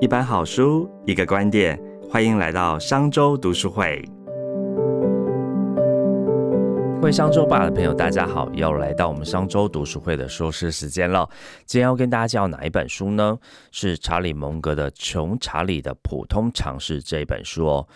一本好书，一个观点，欢迎来到商周读书会。各位商周吧的朋友，大家好，又来到我们商周读书会的说诗时间了。今天要跟大家介绍哪一本书呢？是查理蒙格的《穷查理的普通常识》这一本书哦。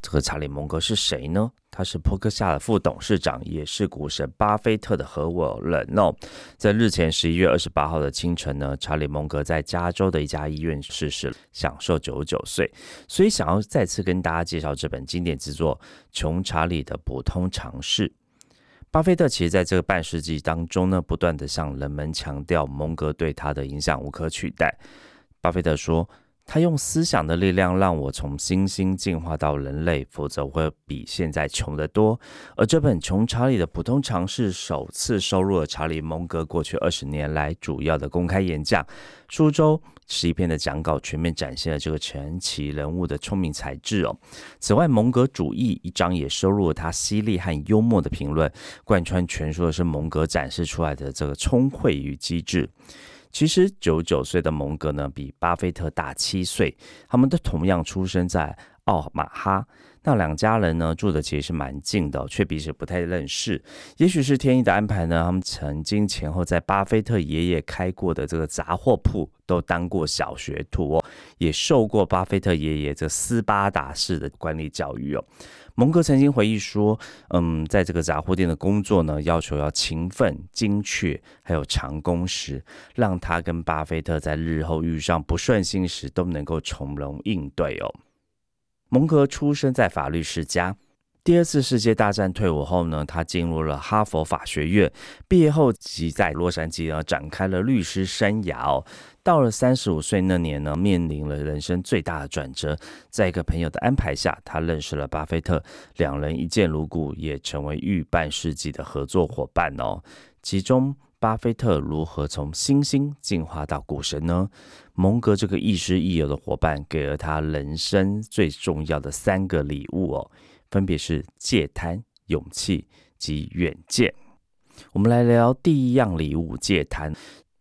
这个查理蒙格是谁呢？他是波克夏的副董事长，也是股神巴菲特的合伙人哦。在日前十一月二十八号的清晨呢，查理蒙格在加州的一家医院逝世，享受九十九岁。所以想要再次跟大家介绍这本经典之作《穷查理的普通常识》。巴菲特其实在这个半世纪当中呢，不断的向人们强调蒙格对他的影响无可取代。巴菲特说。他用思想的力量让我从猩猩进化到人类，否则会比现在穷得多。而这本《穷查理的普通常识》首次收录了查理·蒙格过去二十年来主要的公开演讲。书中十一篇的讲稿全面展现了这个传奇人物的聪明才智哦。此外，蒙格主义一章也收录了他犀利和幽默的评论，贯穿全书的是蒙格展示出来的这个聪慧与机智。其实九九岁的蒙格呢，比巴菲特大七岁。他们都同样出生在奥马哈。那两家人呢，住的其实是蛮近的，却彼此不太认识。也许是天意的安排呢，他们曾经前后在巴菲特爷爷开过的这个杂货铺都当过小学徒哦，也受过巴菲特爷爷这斯巴达式的管理教育哦。蒙哥曾经回忆说：“嗯，在这个杂货店的工作呢，要求要勤奋、精确，还有长工时，让他跟巴菲特在日后遇上不顺心时都能够从容应对哦。”蒙格出生在法律世家。第二次世界大战退伍后呢，他进入了哈佛法学院。毕业后即在洛杉矶呢展开了律师生涯哦。到了三十五岁那年呢，面临了人生最大的转折。在一个朋友的安排下，他认识了巴菲特，两人一见如故，也成为逾半世纪的合作伙伴哦。其中，巴菲特如何从星星进化到股神呢？蒙格这个亦师亦友的伙伴，给了他人生最重要的三个礼物哦。分别是戒贪、勇气及远见。我们来聊第一样礼物——戒贪。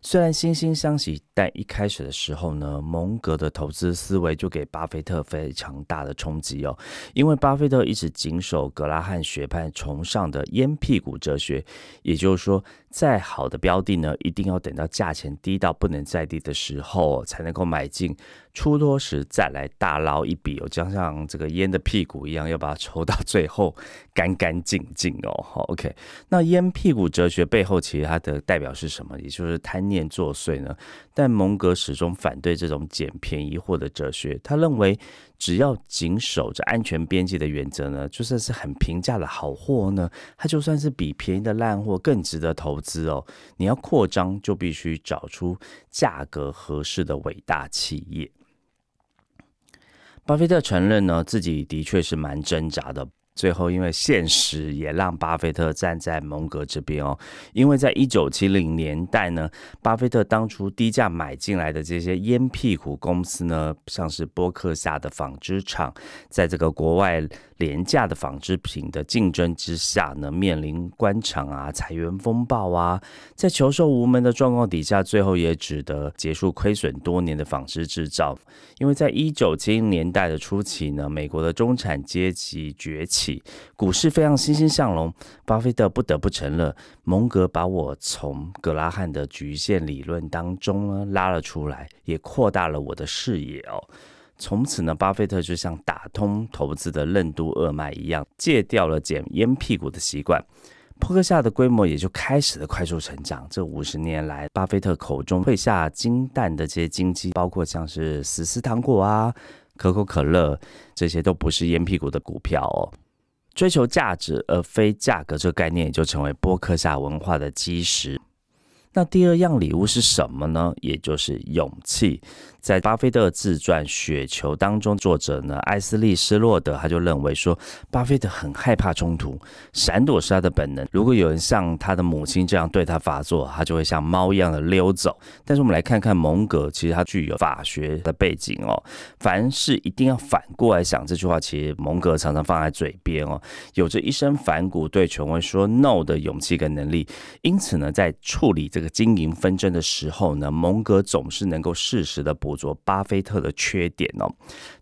虽然惺惺相惜，但一开始的时候呢，蒙格的投资思维就给巴菲特非常大的冲击哦。因为巴菲特一直谨守格拉汉学派崇尚的烟屁股哲学，也就是说，再好的标的呢，一定要等到价钱低到不能再低的时候才能够买进。出多时再来大捞一笔哦，就像这个烟的屁股一样，要把它抽到最后干干净净哦。，OK，那烟屁股哲学背后其实它的代表是什么？也就是贪念作祟呢？但蒙格始终反对这种捡便宜货的哲学，他认为只要谨守着安全边际的原则呢，就算是很平价的好货呢，它就算是比便宜的烂货更值得投资哦。你要扩张，就必须找出价格合适的伟大企业。巴菲特承认呢，自己的确是蛮挣扎的。最后，因为现实也让巴菲特站在蒙格这边哦。因为在一九七零年代呢，巴菲特当初低价买进来的这些烟屁股公司呢，像是波克夏的纺织厂，在这个国外廉价的纺织品的竞争之下呢，面临官场啊、裁员风暴啊，在求售无门的状况底下，最后也只得结束亏损多年的纺织制造。因为在一九七零年代的初期呢，美国的中产阶级崛起。股市非常欣欣向荣，巴菲特不得不承认，蒙格把我从格拉汉的局限理论当中呢拉了出来，也扩大了我的视野哦。从此呢，巴菲特就像打通投资的任督二脉一样，戒掉了捡烟屁股的习惯，扑克夏的规模也就开始了快速成长。这五十年来，巴菲特口中会下金蛋的这些金鸡，包括像是死斯糖果啊、可口可乐，这些都不是烟屁股的股票哦。追求价值而非价格，这个概念也就成为波克夏文化的基石。那第二样礼物是什么呢？也就是勇气。在巴菲特自传《雪球》当中，作者呢艾斯利斯洛德他就认为说，巴菲特很害怕冲突，闪躲是他的本能。如果有人像他的母亲这样对他发作，他就会像猫一样的溜走。但是我们来看看蒙格，其实他具有法学的背景哦。凡事一定要反过来想，这句话其实蒙格常常放在嘴边哦。有着一身反骨对权威说 no 的勇气跟能力，因此呢，在处理这个经营纷争的时候呢，蒙格总是能够适时的捕捉巴菲特的缺点哦。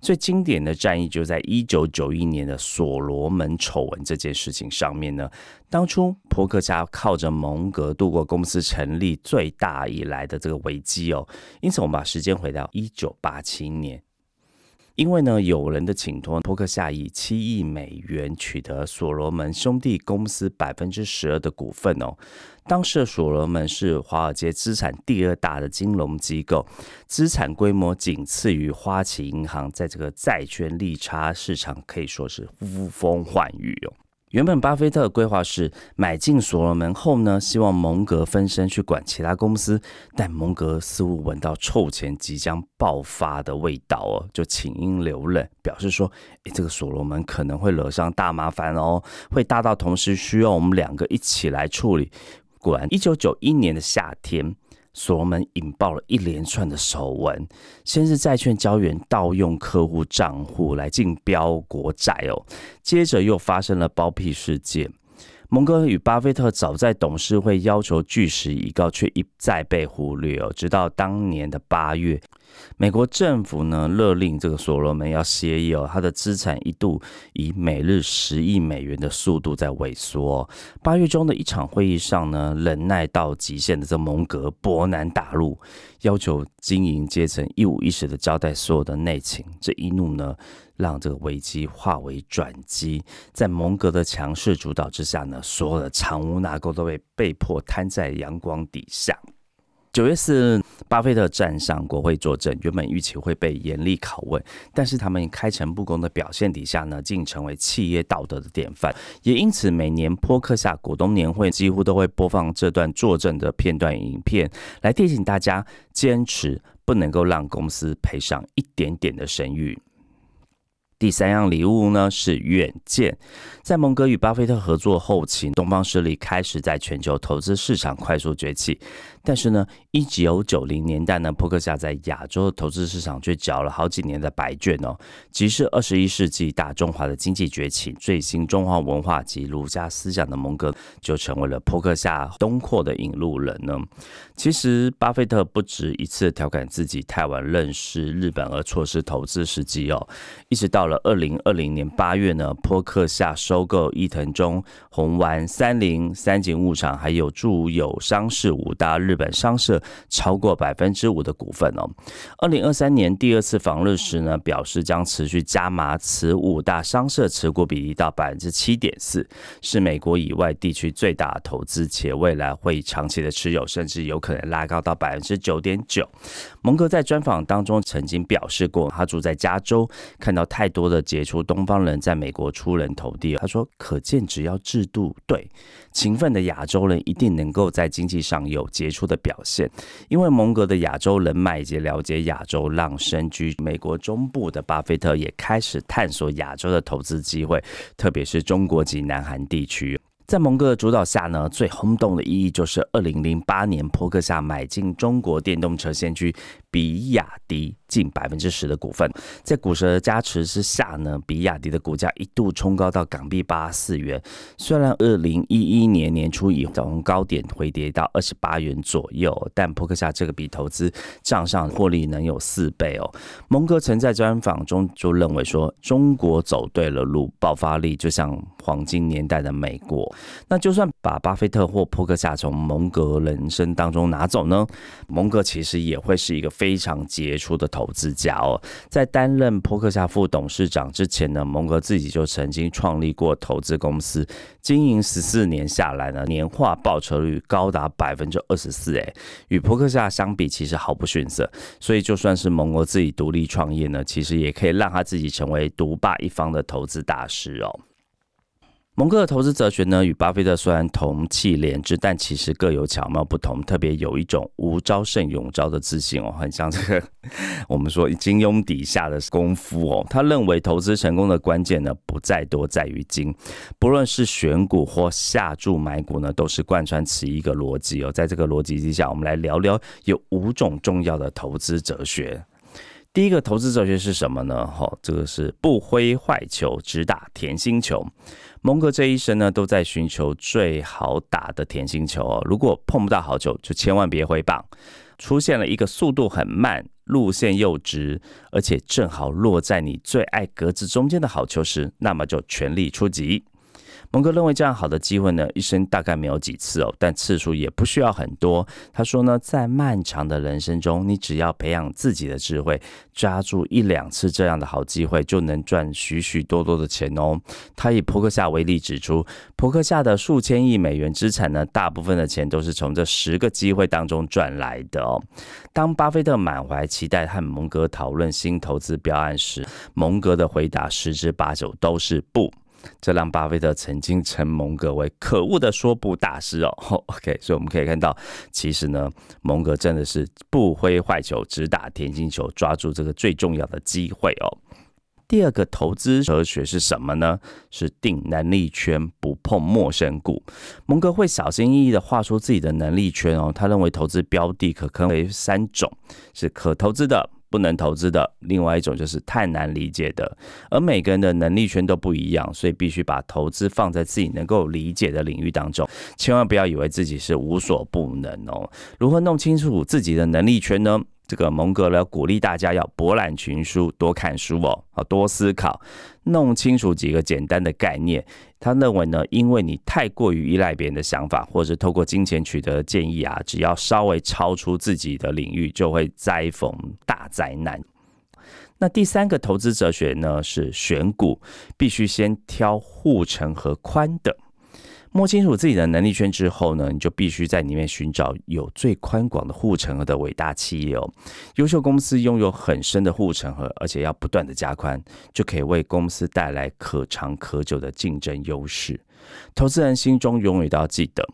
最经典的战役就在一九九一年的所罗门丑闻这件事情上面呢。当初伯克夏靠着蒙格度过公司成立最大以来的这个危机哦。因此，我们把时间回到一九八七年。因为呢，有人的请托，伯克夏以七亿美元取得所罗门兄弟公司百分之十二的股份哦。当时的所罗门是华尔街资产第二大的金融机构，资产规模仅次于花旗银行，在这个债券利差市场可以说是呼风唤雨哦。原本巴菲特的规划是买进所罗门后呢，希望蒙格分身去管其他公司，但蒙格似乎闻到臭钱即将爆发的味道哦，就请缨留刃，表示说：“诶，这个所罗门可能会惹上大麻烦哦，会大到同时需要我们两个一起来处理。”果然，一九九一年的夏天。所罗门引爆了一连串的丑闻，先是债券交易员盗用客户账户来竞标国债哦，接着又发生了包庇事件。蒙哥与巴菲特早在董事会要求据实以告，却一再被忽略哦。直到当年的八月，美国政府呢勒令这个所罗门要歇业哦，他的资产一度以每日十亿美元的速度在萎缩。八月中的一场会议上呢，忍耐到极限的这蒙格勃南大陆，要求经营阶层一五一十的交代所有的内情。这一怒呢。让这个危机化为转机，在蒙格的强势主导之下呢，所有的藏污纳垢都被被迫摊在阳光底下。九月四日，巴菲特站上国会作证，原本预期会被严厉拷问，但是他们开诚布公的表现底下呢，竟成为企业道德的典范。也因此，每年波克夏股东年会几乎都会播放这段作证的片段影片，来提醒大家坚持不能够让公司赔上一点点的声誉。第三样礼物呢是远见，在蒙哥与巴菲特合作后期，东方势力开始在全球投资市场快速崛起。但是呢，一九九零年代呢，扑克夏在亚洲的投资市场却缴了好几年的白卷哦。即是二十一世纪大中华的经济崛起，最新中华文化及儒家思想的蒙哥就成为了扑克夏东扩的引路人呢。其实，巴菲特不止一次调侃自己太晚认识日本而错失投资时机哦，一直到。了二零二零年八月呢，波克夏收购伊藤忠、红丸、三菱、三井物产，还有住友商事五大日日本商社超过百分之五的股份哦。二零二三年第二次访日时呢，表示将持续加码此五大商社持股比例到百分之七点四，是美国以外地区最大投资，且未来会长期的持有，甚至有可能拉高到百分之九点九。蒙哥在专访当中曾经表示过，他住在加州，看到太。多的杰出东方人在美国出人头地，他说：“可见只要制度对，勤奋的亚洲人一定能够在经济上有杰出的表现。因为蒙格的亚洲人脉以及了解亚洲，浪身居美国中部的巴菲特也开始探索亚洲的投资机会，特别是中国及南韩地区。在蒙哥的主导下呢，最轰动的意义就是二零零八年，坡克夏买进中国电动车先驱比亚迪。”近百分之十的股份，在股神的加持之下呢，比亚迪的股价一度冲高到港币八四元。虽然二零一一年年初以从高点回跌到二十八元左右，但扑克下这个笔投资账上获利能有四倍哦。蒙哥曾在专访中就认为说，中国走对了路，爆发力就像黄金年代的美国。那就算把巴菲特或扑克下从蒙哥人生当中拿走呢，蒙哥其实也会是一个非非常杰出的。投资家哦，在担任波克夏副董事长之前呢，蒙格自己就曾经创立过投资公司，经营十四年下来呢，年化报酬率高达百分之二十四，哎，与波克夏相比，其实毫不逊色。所以就算是蒙格自己独立创业呢，其实也可以让他自己成为独霸一方的投资大师哦。蒙哥的投资哲学呢，与巴菲特虽然同气连枝，但其实各有巧妙不同。特别有一种无招胜有招的自信哦，很像这个我们说金庸底下的功夫哦。他认为投资成功的关键呢，不在多，在于精。不论是选股或下注买股呢，都是贯穿此一个逻辑哦。在这个逻辑之下，我们来聊聊有五种重要的投资哲学。第一个投资哲学是什么呢？哈，这个是不挥坏球，只打甜心球。蒙哥这一生呢，都在寻求最好打的甜心球哦。如果碰不到好球，就千万别挥棒。出现了一个速度很慢、路线又直，而且正好落在你最爱格子中间的好球时，那么就全力出击。蒙哥认为这样好的机会呢，一生大概没有几次哦，但次数也不需要很多。他说呢，在漫长的人生中，你只要培养自己的智慧，抓住一两次这样的好机会，就能赚许许多多的钱哦。他以扑克夏为例指出，扑克夏的数千亿美元资产呢，大部分的钱都是从这十个机会当中赚来的哦。当巴菲特满怀期待和蒙哥讨论新投资标案时，蒙哥的回答十之八九都是不。这让巴菲特曾经称蒙格为可恶的说不大师哦。OK，所以我们可以看到，其实呢，蒙格真的是不挥坏球，只打甜心球，抓住这个最重要的机会哦。第二个投资哲学是什么呢？是定能力圈，不碰陌生股。蒙格会小心翼翼的画出自己的能力圈哦。他认为投资标的可分为三种，是可投资的。不能投资的，另外一种就是太难理解的，而每个人的能力圈都不一样，所以必须把投资放在自己能够理解的领域当中，千万不要以为自己是无所不能哦。如何弄清楚自己的能力圈呢？这个蒙格呢鼓励大家要博览群书，多看书哦，啊，多思考，弄清楚几个简单的概念。他认为呢，因为你太过于依赖别人的想法，或者透过金钱取得建议啊，只要稍微超出自己的领域，就会灾逢大灾难。那第三个投资哲学呢，是选股必须先挑护城河宽的。摸清楚自己的能力圈之后呢，你就必须在里面寻找有最宽广的护城河的伟大企业哦。优秀公司拥有很深的护城河，而且要不断的加宽，就可以为公司带来可长可久的竞争优势。投资人心中永远都要记得。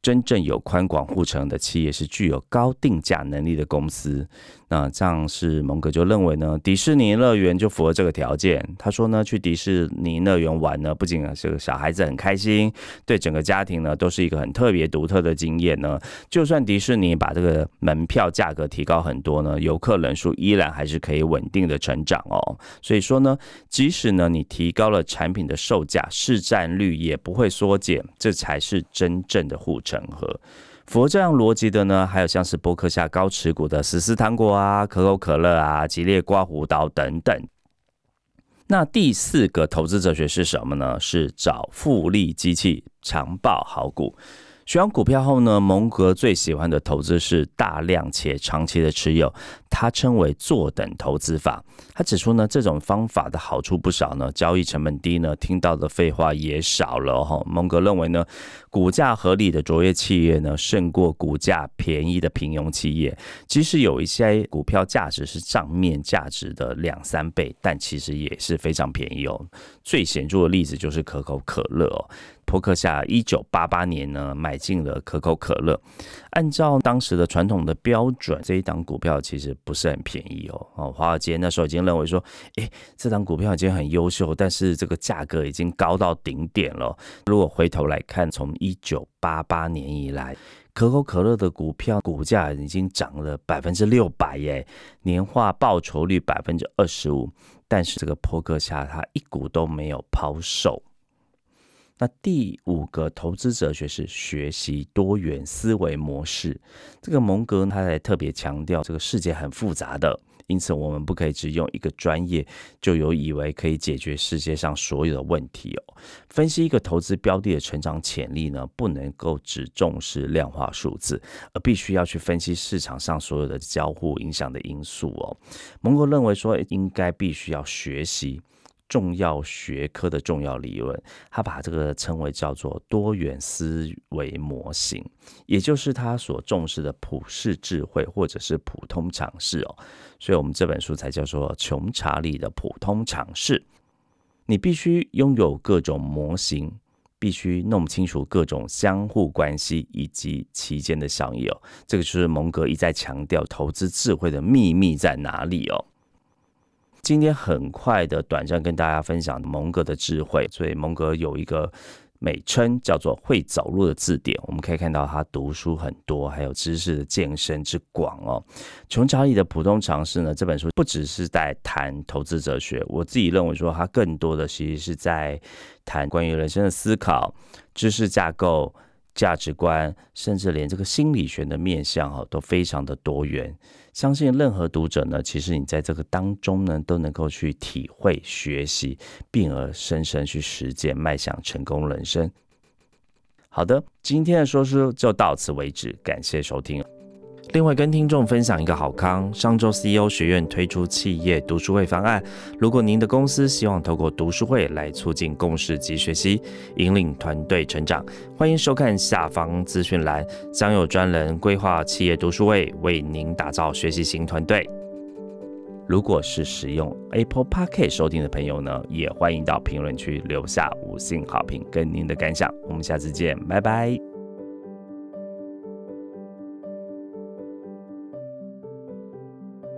真正有宽广护城的企业是具有高定价能力的公司。那这样是蒙格就认为呢，迪士尼乐园就符合这个条件。他说呢，去迪士尼乐园玩呢，不仅是小孩子很开心，对整个家庭呢都是一个很特别独特的经验呢。就算迪士尼把这个门票价格提高很多呢，游客人数依然还是可以稳定的成长哦。所以说呢，即使呢你提高了产品的售价，市占率也不会缩减，这才是真正的护。城河符合这样逻辑的呢，还有像是波克夏高持股的十斯糖果啊、可口可乐啊、吉列刮胡刀等等。那第四个投资哲学是什么呢？是找复利机器，长报好股。选完股票后呢，蒙格最喜欢的投资是大量且长期的持有，他称为坐等投资法。他指出呢，这种方法的好处不少呢，交易成本低呢，听到的废话也少了哈。蒙格认为呢，股价合理的卓越企业呢，胜过股价便宜的平庸企业。即使有一些股票价值是账面价值的两三倍，但其实也是非常便宜哦。最显著的例子就是可口可乐哦。扑克夏一九八八年呢买进了可口可乐，按照当时的传统的标准，这一档股票其实不是很便宜哦。哦，华尔街那时候已经认为说，诶，这档股票已经很优秀，但是这个价格已经高到顶点了。如果回头来看，从一九八八年以来，可口可乐的股票股价已经涨了百分之六百耶，年化报酬率百分之二十五，但是这个破克夏它一股都没有抛售。那第五个投资哲学是学习多元思维模式。这个蒙格他还特别强调，这个世界很复杂的，因此我们不可以只用一个专业就有以为可以解决世界上所有的问题哦。分析一个投资标的的成长潜力呢，不能够只重视量化数字，而必须要去分析市场上所有的交互影响的因素哦。蒙哥认为说，应该必须要学习。重要学科的重要理论，他把这个称为叫做多元思维模型，也就是他所重视的普世智慧或者是普通常识哦。所以，我们这本书才叫做《穷查理的普通常识》。你必须拥有各种模型，必须弄清楚各种相互关系以及其间的效益哦。这个就是蒙格一再强调投资智慧的秘密在哪里哦。今天很快的短暂跟大家分享蒙格的智慧，所以蒙格有一个美称叫做“会走路的字典”。我们可以看到他读书很多，还有知识的健身之广哦。穷查理的普通常识呢？这本书不只是在谈投资哲学，我自己认为说，它更多的其实是在谈关于人生的思考、知识架构、价值观，甚至连这个心理学的面向哈都非常的多元。相信任何读者呢，其实你在这个当中呢，都能够去体会、学习，并而深深去实践，迈向成功人生。好的，今天的说书就到此为止，感谢收听。另外，跟听众分享一个好康，上周 CEO 学院推出企业读书会方案。如果您的公司希望透过读书会来促进共识及学习，引领团队成长，欢迎收看下方资讯栏，将有专人规划企业读书会，为您打造学习型团队。如果是使用 Apple p a r k 收听的朋友呢，也欢迎到评论区留下五星好评跟您的感想。我们下次见，拜拜。